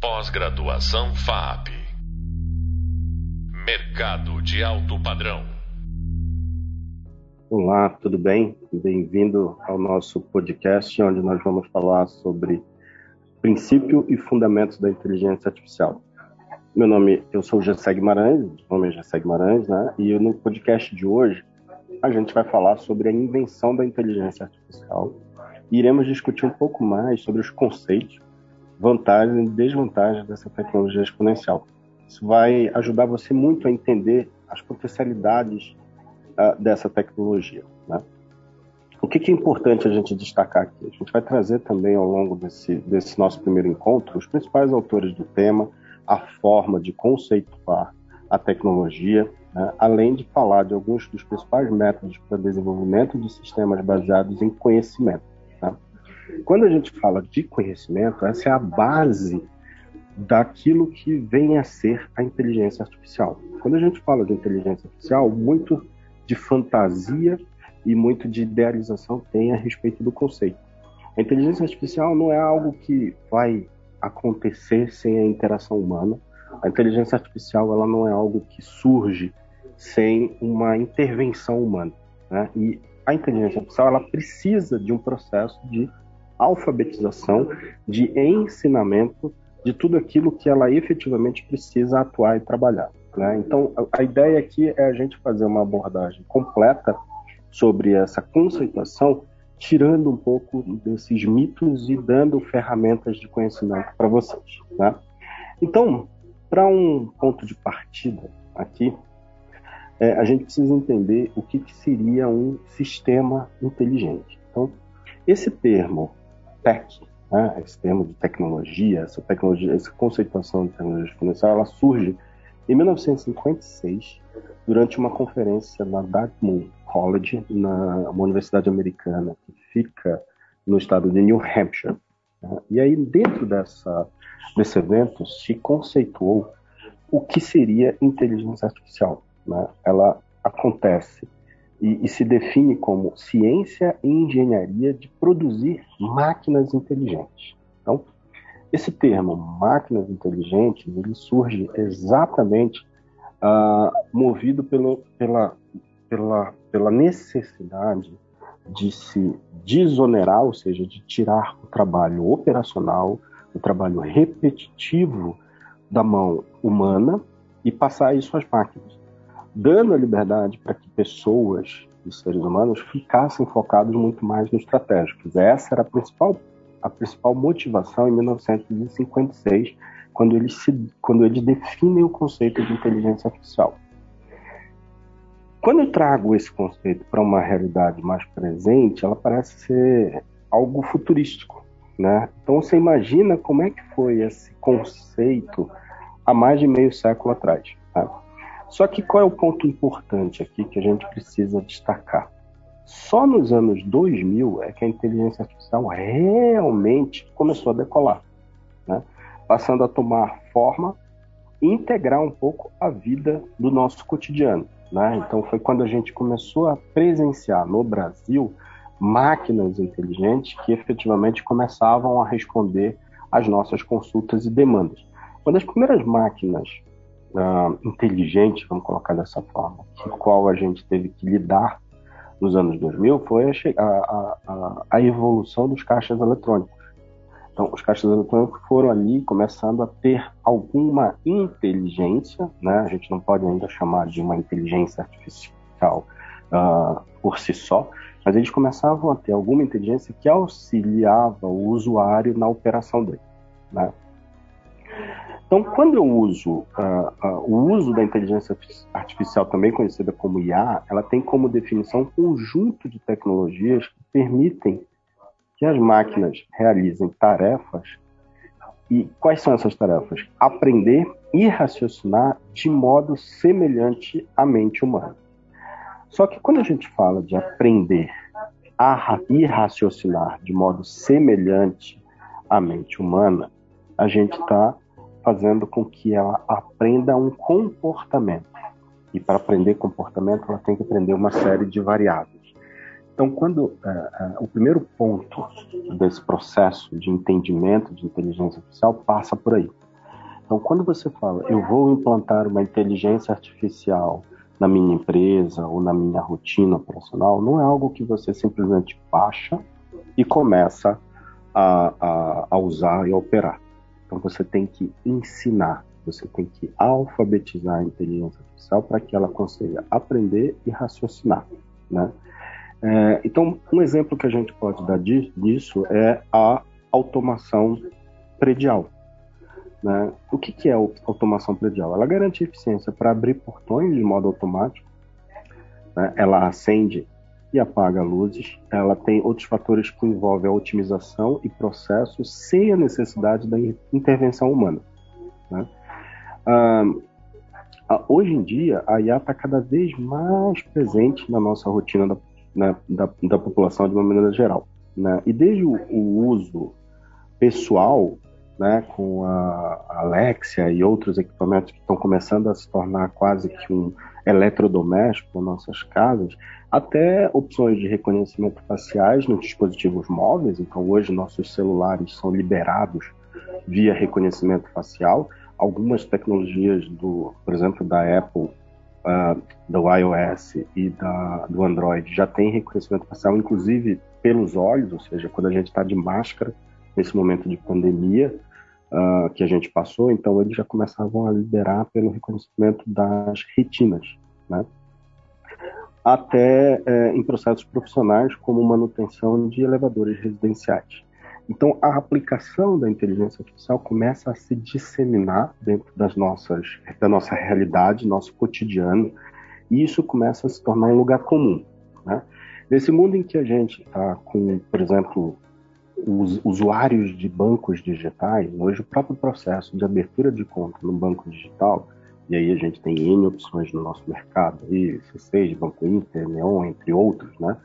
Pós-graduação FAP. Mercado de alto padrão. Olá, tudo bem? Bem-vindo ao nosso podcast, onde nós vamos falar sobre princípio e fundamentos da inteligência artificial. Meu nome, eu sou Gessé Guimarães, meu nome é Gessé Guimarães, né? E no podcast de hoje a gente vai falar sobre a invenção da inteligência artificial. E iremos discutir um pouco mais sobre os conceitos, vantagens e desvantagens dessa tecnologia exponencial. Isso vai ajudar você muito a entender as potencialidades uh, dessa tecnologia. Né? O que, que, é importante a gente destacar aqui? A gente vai trazer também ao longo desse, desse nosso primeiro encontro os principais autores do tema, a forma de conceituar a tecnologia, né? além de falar de alguns dos principais métodos para desenvolvimento de sistemas baseados em conhecimento. Quando a gente fala de conhecimento, essa é a base daquilo que vem a ser a inteligência artificial. Quando a gente fala de inteligência artificial, muito de fantasia e muito de idealização tem a respeito do conceito. A inteligência artificial não é algo que vai acontecer sem a interação humana. A inteligência artificial ela não é algo que surge sem uma intervenção humana. Né? E a inteligência artificial ela precisa de um processo de alfabetização, de ensinamento de tudo aquilo que ela efetivamente precisa atuar e trabalhar. Né? Então, a ideia aqui é a gente fazer uma abordagem completa sobre essa conceituação tirando um pouco desses mitos e dando ferramentas de conhecimento para vocês. Né? Então, para um ponto de partida aqui, é, a gente precisa entender o que, que, seria um sistema inteligente. Então, esse termo tech, né, esse termo de tecnologia, essa tecnologia, essa conceituação de tecnologia exponencial, ela surge em 1956 durante uma conferência na Dartmouth College, na uma universidade americana que fica no estado de New Hampshire. Né? E aí, dentro dessa, desse evento, se conceituou o que seria inteligência artificial. Né? Ela acontece e, e, se define como ciência e engenharia de produzir máquinas inteligentes. Então, esse termo, máquinas inteligentes, ele surge exatamente uh, movido pelo, pela, pela, pela necessidade de se desonerar, ou seja, de tirar o trabalho operacional, o trabalho repetitivo da mão humana e passar isso às máquinas, dando a liberdade para que pessoas e seres humanos ficassem focados muito mais no estratégico. Essa era a principal, a principal motivação em 1956, quando eles, se, quando eles definem o conceito de inteligência artificial. Quando eu trago esse conceito para uma realidade mais presente, ela parece ser algo futurístico, né? Então você imagina como é que foi esse conceito há mais de meio século atrás. Tá? Só que qual é o ponto importante aqui que a gente precisa destacar? Só nos anos 2000 é que a inteligência artificial realmente começou a decolar, né? passando a tomar forma e integrar um pouco a vida do nosso cotidiano. Né? Então foi quando a gente começou a presenciar no Brasil máquinas inteligentes que efetivamente começavam a responder às nossas consultas e demandas. Uma das primeiras máquinas uh, inteligentes, vamos colocar dessa forma, com a qual a gente teve que lidar nos anos 2000 foi a, a, a, a evolução dos caixas eletrônicos. Então, os caixas eletrônicos foram ali começando a ter alguma inteligência, né? A gente não pode ainda chamar de uma inteligência artificial uh, por si só, mas eles começavam a ter alguma inteligência que auxiliava o usuário na operação dele, né? Então, quando eu uso uh, uh, o uso da inteligência artificial, também conhecida como IA, ela tem como definição um conjunto de tecnologias que permitem que as máquinas realizem tarefas. E quais são essas tarefas? Aprender e raciocinar de modo semelhante à mente humana. Só que quando a gente fala de aprender a, e raciocinar de modo semelhante à mente humana, a gente está fazendo com que ela aprenda um comportamento. E para aprender comportamento, ela tem que aprender uma série de variáveis. Então, quando uh, uh, o primeiro ponto desse processo de entendimento de inteligência artificial passa por aí. Então, quando você fala, eu vou implantar uma inteligência artificial na minha empresa ou na minha rotina operacional, não é algo que você simplesmente baixa e começa a, a, a usar e a operar. Então, você tem que ensinar, você tem que alfabetizar a inteligência artificial para que ela consiga aprender e raciocinar, né? É, então, um exemplo que a gente pode dar disso é a automação predial. Né? O que, que é a automação predial? Ela garante eficiência para abrir portões de modo automático, né? ela acende e apaga luzes, ela tem outros fatores que envolvem a otimização e processo sem a necessidade da intervenção humana. Né? Ah, hoje em dia, a IA está cada vez mais presente na nossa rotina da, né, da, da, população de uma maneira geral. Né? E desde o, o uso pessoal né, com a Alexia e outros equipamentos que estão começando a se tornar quase que um eletrodoméstico em nossas casas, até opções de reconhecimento faciais nos dispositivos móveis. Então, hoje, nossos celulares são liberados via reconhecimento facial. Algumas tecnologias, do, por exemplo, da Apple, uh, do iOS e da, do Android, já têm reconhecimento facial, inclusive pelos olhos, ou seja, quando a gente está de máscara nesse momento de pandemia, uh, que a gente passou, então eles já começavam a liberar pelo reconhecimento das retinas, né? até é, em processos profissionais como manutenção de elevadores residenciais. Então, a aplicação da inteligência artificial começa a se disseminar dentro das nossas, da nossa realidade, nosso cotidiano, e isso começa a se tornar um lugar comum. Né? Nesse mundo em que a gente está com, por exemplo, os usuários de bancos digitais, hoje o próprio processo de abertura de conta no banco digital, e aí a gente tem N opções no nosso mercado, aí, C6, Banco Inter, Neon, entre outros, né?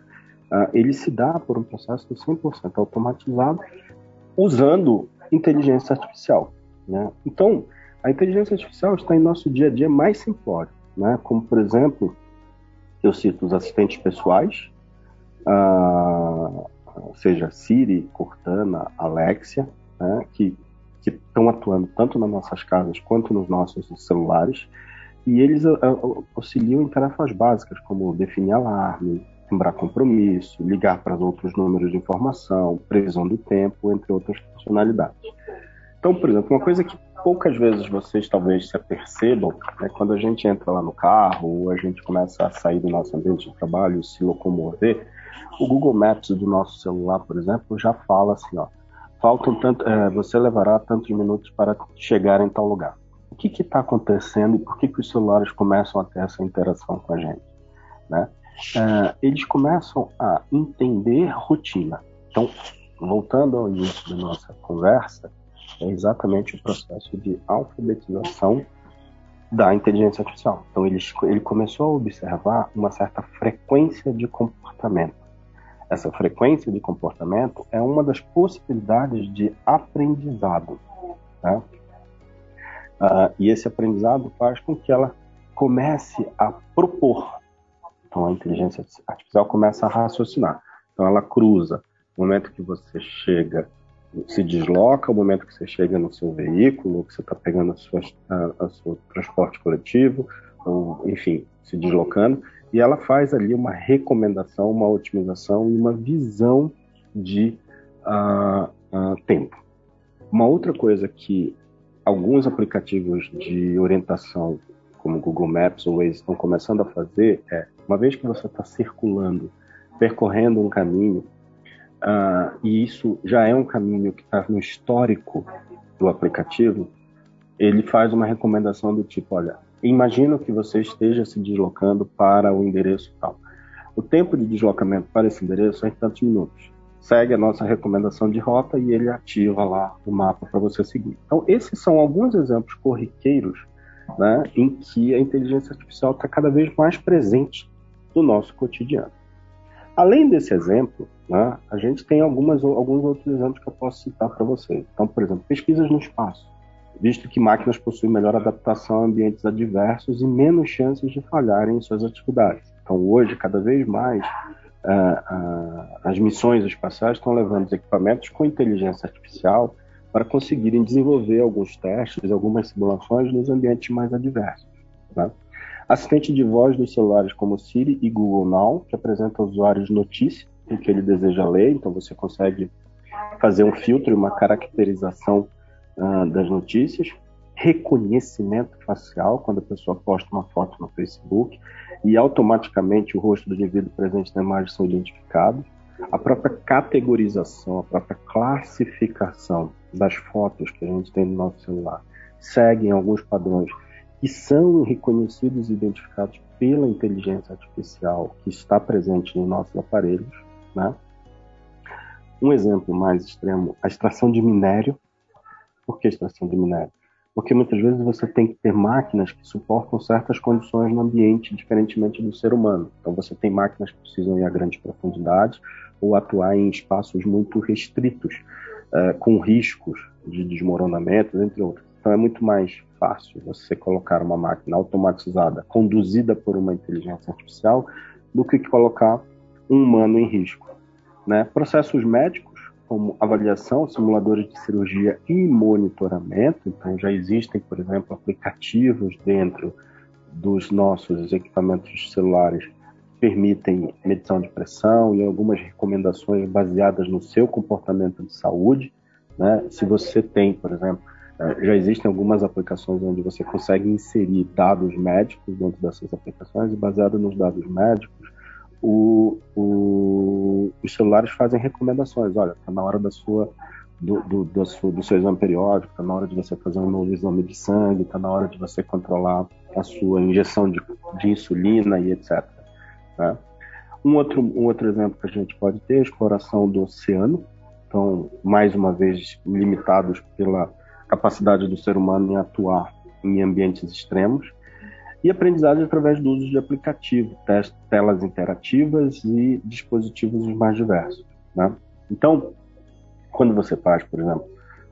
Uh, ele se dá por um processo 100% automatizado usando inteligência artificial. Né? Então, a inteligência artificial está em nosso dia a dia mais simplório, né? como, por exemplo, eu cito os assistentes pessoais, uh, seja Siri, Cortana, Alexia, né, que estão atuando tanto nas nossas casas quanto nos nossos celulares, e eles uh, auxiliam em tarefas básicas, como definir alarme, lembrar compromisso, ligar para outros números de informação, previsão do tempo, entre outras funcionalidades. Então, por exemplo, uma coisa que poucas vezes vocês talvez se apercebam é quando a gente entra lá no carro ou a gente começa a sair do nosso ambiente de trabalho e se locomover, o Google Maps do nosso celular, por exemplo, já fala assim, ó, faltam tanto, é, você levará tantos minutos para chegar em tal lugar. O que está acontecendo e por que, que os celulares começam a ter essa interação com a gente? Né? É, eles começam a entender rotina. Então, voltando ao início da nossa conversa, é exatamente o processo de alfabetização da inteligência artificial. Então, ele, ele começou a observar uma certa frequência de comportamento essa frequência de comportamento é uma das possibilidades de aprendizado. Né? Uh, e esse aprendizado faz com que ela comece a propor. Então, a inteligência artificial começa a raciocinar. Então, ela cruza o momento que você chega, se desloca, o momento que você chega no seu veículo, que você está pegando o seu transporte coletivo, ou, enfim, se deslocando, e ela faz ali uma recomendação, uma otimização e uma visão de uh, uh, tempo. Uma outra coisa que alguns aplicativos de orientação, como Google Maps ou Waze, estão começando a fazer é, uma vez que você está circulando, percorrendo um caminho, uh, e isso já é um caminho que está no histórico do aplicativo, ele faz uma recomendação do tipo, olha, Imagino que você esteja se deslocando para o endereço tal. O tempo de deslocamento para esse endereço é em tantos minutos. Segue a nossa recomendação de rota e ele ativa lá o mapa para você seguir. Então, esses são alguns exemplos corriqueiros né, em que a inteligência artificial está cada vez mais presente no nosso cotidiano. Além desse exemplo, né, a gente tem algumas, alguns outros exemplos que eu posso citar para vocês. Então, por exemplo, pesquisas no espaço visto que máquinas possuem melhor adaptação a ambientes adversos e menos chances de falharem em suas atividades. Então, hoje, cada vez mais, uh, uh, as missões espaciais estão levando equipamentos com inteligência artificial para conseguirem desenvolver alguns testes, algumas simulações nos ambientes mais adversos. Né? Assistente de voz dos celulares como Siri e Google Now, que apresenta ao usuário notícias o que ele deseja ler, então você consegue fazer um filtro e uma caracterização uh, das notícias, reconhecimento facial, quando a pessoa posta uma foto no Facebook e automaticamente o rosto do indivíduo presente na imagem são identificados, a própria categorização, a própria classificação das fotos que a gente tem no nosso celular seguem alguns padrões que são reconhecidos e identificados pela inteligência artificial que está presente nos nossos aparelhos. Né? Um exemplo mais extremo, a extração de minério. Por que extração de minério? Porque muitas vezes você tem que ter máquinas que suportam certas condições no ambiente, diferentemente do ser humano. Então você tem máquinas que precisam ir a grandes profundidades ou atuar em espaços muito restritos, uh, com riscos de desmoronamento, entre outros. Então é muito mais fácil você colocar uma máquina automatizada, conduzida por uma inteligência artificial, do que colocar um humano em risco. Né? Processos médicos, como avaliação, simuladores de cirurgia e monitoramento, então já existem, por exemplo, aplicativos dentro dos nossos equipamentos celulares que permitem medição de pressão e algumas recomendações baseadas no seu comportamento de saúde. Né? Se você tem, por exemplo, é, já existem algumas aplicações onde você consegue inserir dados médicos dentro dessas aplicações e baseado nos dados médicos, o, o, os celulares fazem recomendações. Olha, está na hora da sua do, do, do, seu, do seu exame periódico, está na hora de você fazer um novo exame de sangue, está na hora de você controlar a sua injeção de, de insulina e etc. Né? Um, outro, um outro exemplo que a gente pode ter é a exploração do oceano. Então, mais uma vez, limitados pela capacidade do ser humano em atuar em ambientes extremos, e aprendizagem através do uso de aplicativos, telas interativas e dispositivos mais diversos. Né? Então, quando você faz, por exemplo,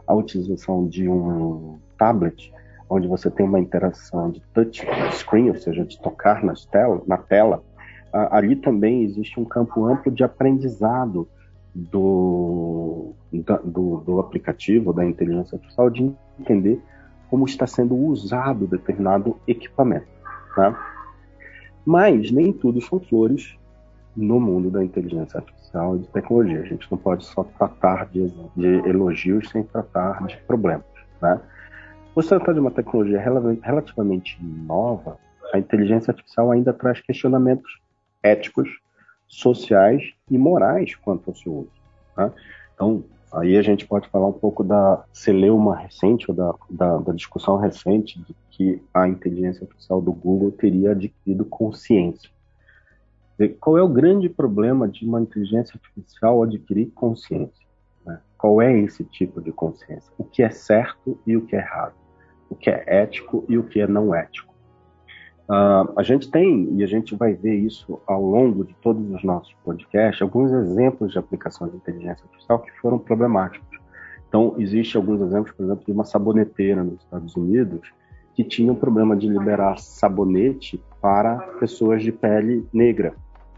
a utilização de um tablet, onde você tem uma interação de touch screen, ou seja, de tocar nas na tela, ali também existe um campo amplo de aprendizado do, do, do aplicativo, da inteligência artificial, de entender como está sendo usado determinado equipamento. Tá? Mas nem tudo são flores no mundo da inteligência artificial e de tecnologia. A gente não pode só tratar de, de elogios sem tratar de problemas. Né? Por se tratar de uma tecnologia relativamente nova, a inteligência artificial ainda traz questionamentos éticos sociais e morais quanto ao seu uso. Tá? Então, aí a gente pode falar um pouco da celeuma recente, ou da, da, da, discussão recente de que a inteligência artificial do Google teria adquirido consciência. Qual é o grande problema de uma inteligência artificial adquirir consciência? Né? Qual é esse tipo de consciência? O que é certo e o que é errado? O que é ético e o que é não ético? Uh, a gente tem, e a gente vai ver isso ao longo de todos os nossos podcasts, alguns exemplos de aplicações de inteligência artificial que foram problemáticos. Então, existe alguns exemplos, por exemplo, de uma saboneteira nos Estados Unidos que tinha um problema de liberar sabonete para pessoas de pele negra.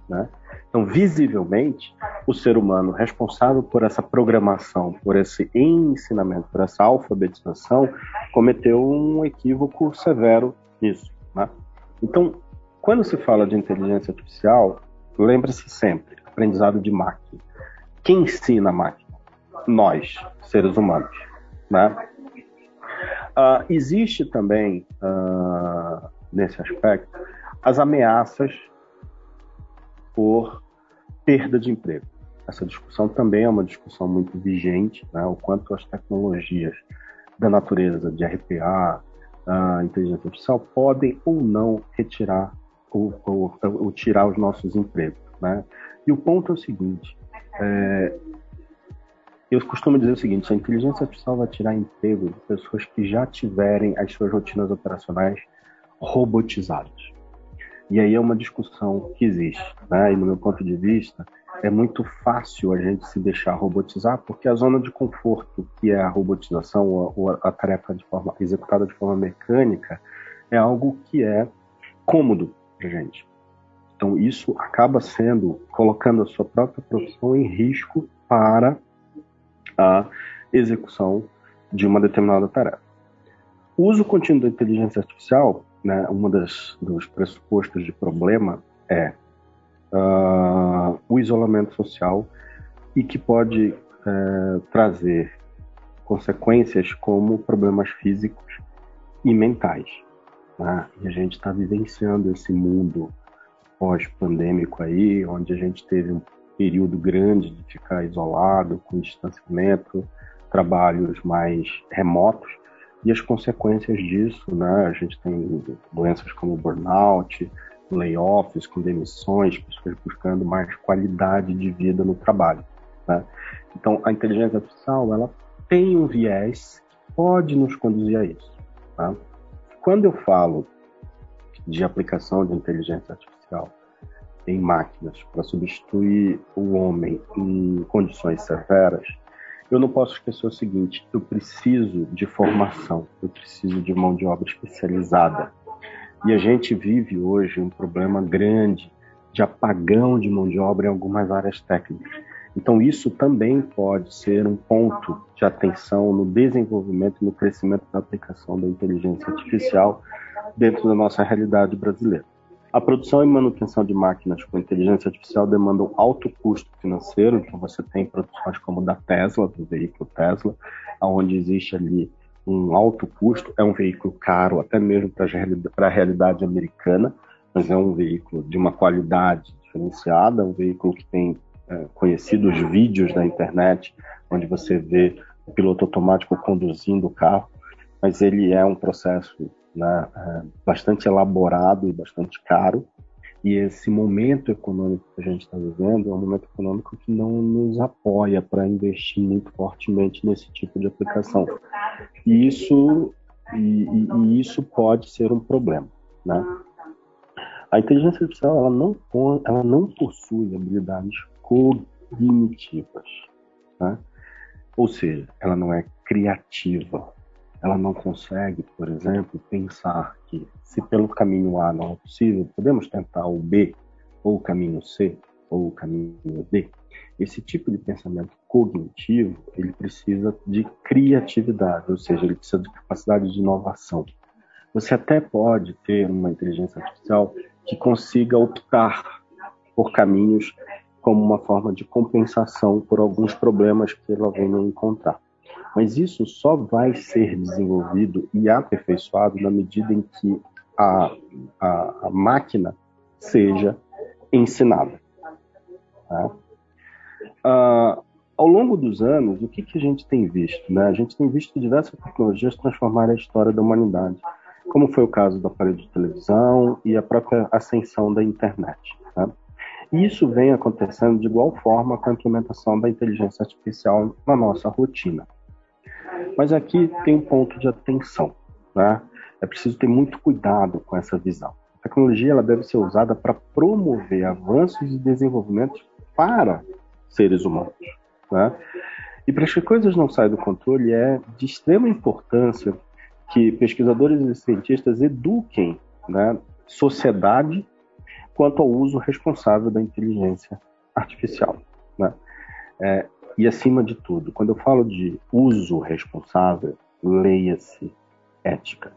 Né? Então, visivelmente, o ser humano responsável por essa programação, por esse ensinamento, por essa alfabetização, cometeu um equívoco severo nisso. Né? Então, quando se fala de inteligência artificial, lembre-se sempre, aprendizado de máquina. Quem ensina a máquina? Nós, seres humanos. Né? Uh, existe também, uh, nesse aspecto, as ameaças por perda de emprego. Essa discussão também é uma discussão muito vigente, né? o quanto as tecnologias da natureza de RPA, a inteligência artificial podem ou não retirar ou, ou, ou tirar os nossos empregos. Né? E o ponto é o seguinte: é, eu costumo dizer o seguinte: a inteligência artificial vai tirar emprego de pessoas que já tiverem as suas rotinas operacionais robotizadas. E aí é uma discussão que existe, né? E no meu ponto de vista, é muito fácil a gente se deixar robotizar, porque a zona de conforto, que é a robotização ou a, a tarefa de forma, executada de forma mecânica, é algo que é cômodo para gente. Então, isso acaba sendo, colocando a sua própria profissão em risco para a execução de uma determinada tarefa. O uso contínuo da inteligência artificial, né, um dos pressupostos de problema é uh, o isolamento social e que pode uh, trazer consequências como problemas físicos e mentais. Né? E a gente está vivenciando esse mundo pós-pandêmico aí, onde a gente teve um período grande de ficar isolado, com distanciamento, trabalhos mais remotos, e as consequências disso, né? A gente tem doenças como burnout, layoffs, com demissões, pessoas buscando mais qualidade de vida no trabalho. Né? Então, a inteligência artificial ela tem um viés que pode nos conduzir a isso. Tá? Quando eu falo de aplicação de inteligência artificial em máquinas para substituir o homem em condições severas, eu não posso esquecer o seguinte: eu preciso de formação, eu preciso de mão de obra especializada e a gente vive hoje um problema grande de apagão de mão de obra em algumas áreas técnicas. Então, isso também pode ser um ponto de atenção no desenvolvimento e no crescimento da aplicação da inteligência artificial dentro da nossa realidade brasileira. A produção e manutenção de máquinas com inteligência artificial demandam alto custo financeiro, então você tem produções como da Tesla, do veículo Tesla, onde existe ali um alto custo, é um veículo caro, até mesmo para a realidade americana, mas é um veículo de uma qualidade diferenciada, um veículo que tem é, conhecido os vídeos da internet, onde você vê o piloto automático conduzindo o carro, mas ele é um processo né, é, bastante elaborado e bastante caro, e esse momento econômico que a gente está vivendo é um momento econômico que não nos apoia para investir muito fortemente nesse tipo de aplicação. E isso, e, e isso pode ser um problema. Né? A inteligência artificial ela não, ela não possui habilidades cognitivas. Né? Ou seja, ela não é criativa, ela não consegue, por exemplo, pensar que se pelo caminho A não é possível, podemos tentar o B, ou o caminho C, ou o caminho D. Esse tipo de pensamento cognitivo, ele precisa de criatividade, ou seja, ele precisa de capacidade de inovação. Você até pode ter uma inteligência artificial que consiga optar por caminhos como uma forma de compensação por alguns problemas que ela venha encontrar. Mas isso só vai ser desenvolvido e aperfeiçoado na medida em que a, a, a máquina seja ensinada. Tá? Ah, ao longo dos anos, o que, que a gente tem visto? Né? A gente tem visto diversas tecnologias transformar a história da humanidade, como foi o caso do aparelho de televisão e a própria ascensão da internet. Tá? E isso vem acontecendo de igual forma com a implementação da inteligência artificial na nossa rotina. Mas aqui tem um ponto de atenção. Né? É preciso ter muito cuidado com essa visão. A tecnologia ela deve ser usada para promover avanços e desenvolvimentos para seres humanos. Né? E para que as coisas não saiam do controle, é de extrema importância que pesquisadores e cientistas eduquem né, sociedade quanto ao uso responsável da inteligência artificial. Né? É, e acima de tudo, quando eu falo de uso responsável, leia-se ética.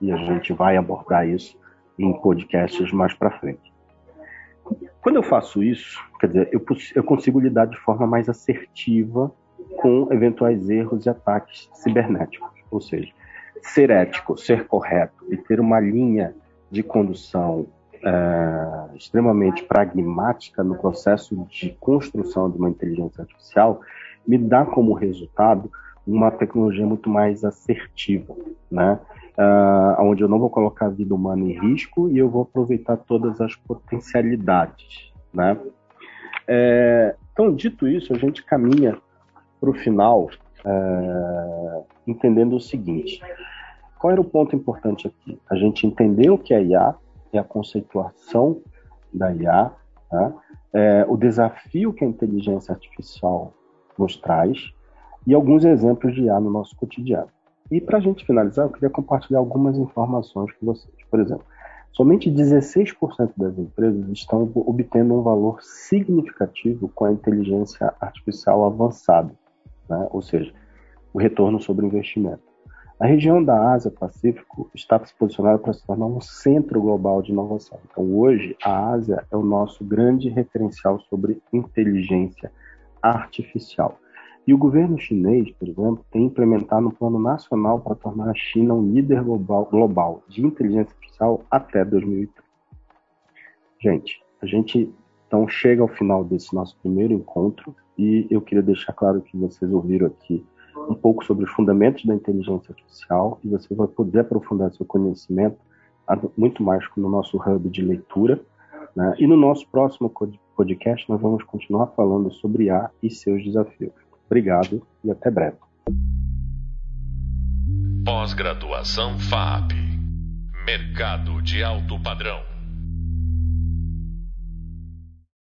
E a gente vai abordar isso em podcasts mais para frente. Quando eu faço isso, quer dizer, eu, eu consigo lidar de forma mais assertiva com eventuais erros e ataques cibernéticos. Ou seja, ser ético, ser correto e ter uma linha de condução é, extremamente pragmática no processo de construção de uma inteligência artificial me dá como resultado uma tecnologia muito mais assertiva, né? Uh, onde eu não vou colocar a vida humana em risco e eu vou aproveitar todas as potencialidades, né? É, então, dito isso, a gente caminha para o final é, entendendo o seguinte: qual era o ponto importante aqui? A gente entendeu o que é IA, é a conceituação da IA, né? é, o desafio que a inteligência artificial nos traz e alguns exemplos de IA no nosso cotidiano. E para a gente finalizar, eu queria compartilhar algumas informações com vocês. Por exemplo, somente 16% das empresas estão obtendo um valor significativo com a inteligência artificial avançada. Né? Ou seja, o retorno sobre investimento. A região da Ásia-Pacífico está se posicionada para se tornar um centro global de inovação. Então, hoje, a Ásia é o nosso grande referencial sobre inteligência artificial. E o governo chinês, por exemplo, tem implementado um plano nacional para tornar a China um líder global, global de inteligência artificial até 2030. Gente, a gente então chega ao final desse nosso primeiro encontro e eu queria deixar claro que vocês ouviram aqui um pouco sobre os fundamentos da inteligência artificial e você vai poder aprofundar seu conhecimento muito mais no nosso hub de leitura. Né? E no nosso próximo podcast nós vamos continuar falando sobre A e seus desafios. Obrigado e até breve. Pós-graduação FAP Mercado de alto padrão.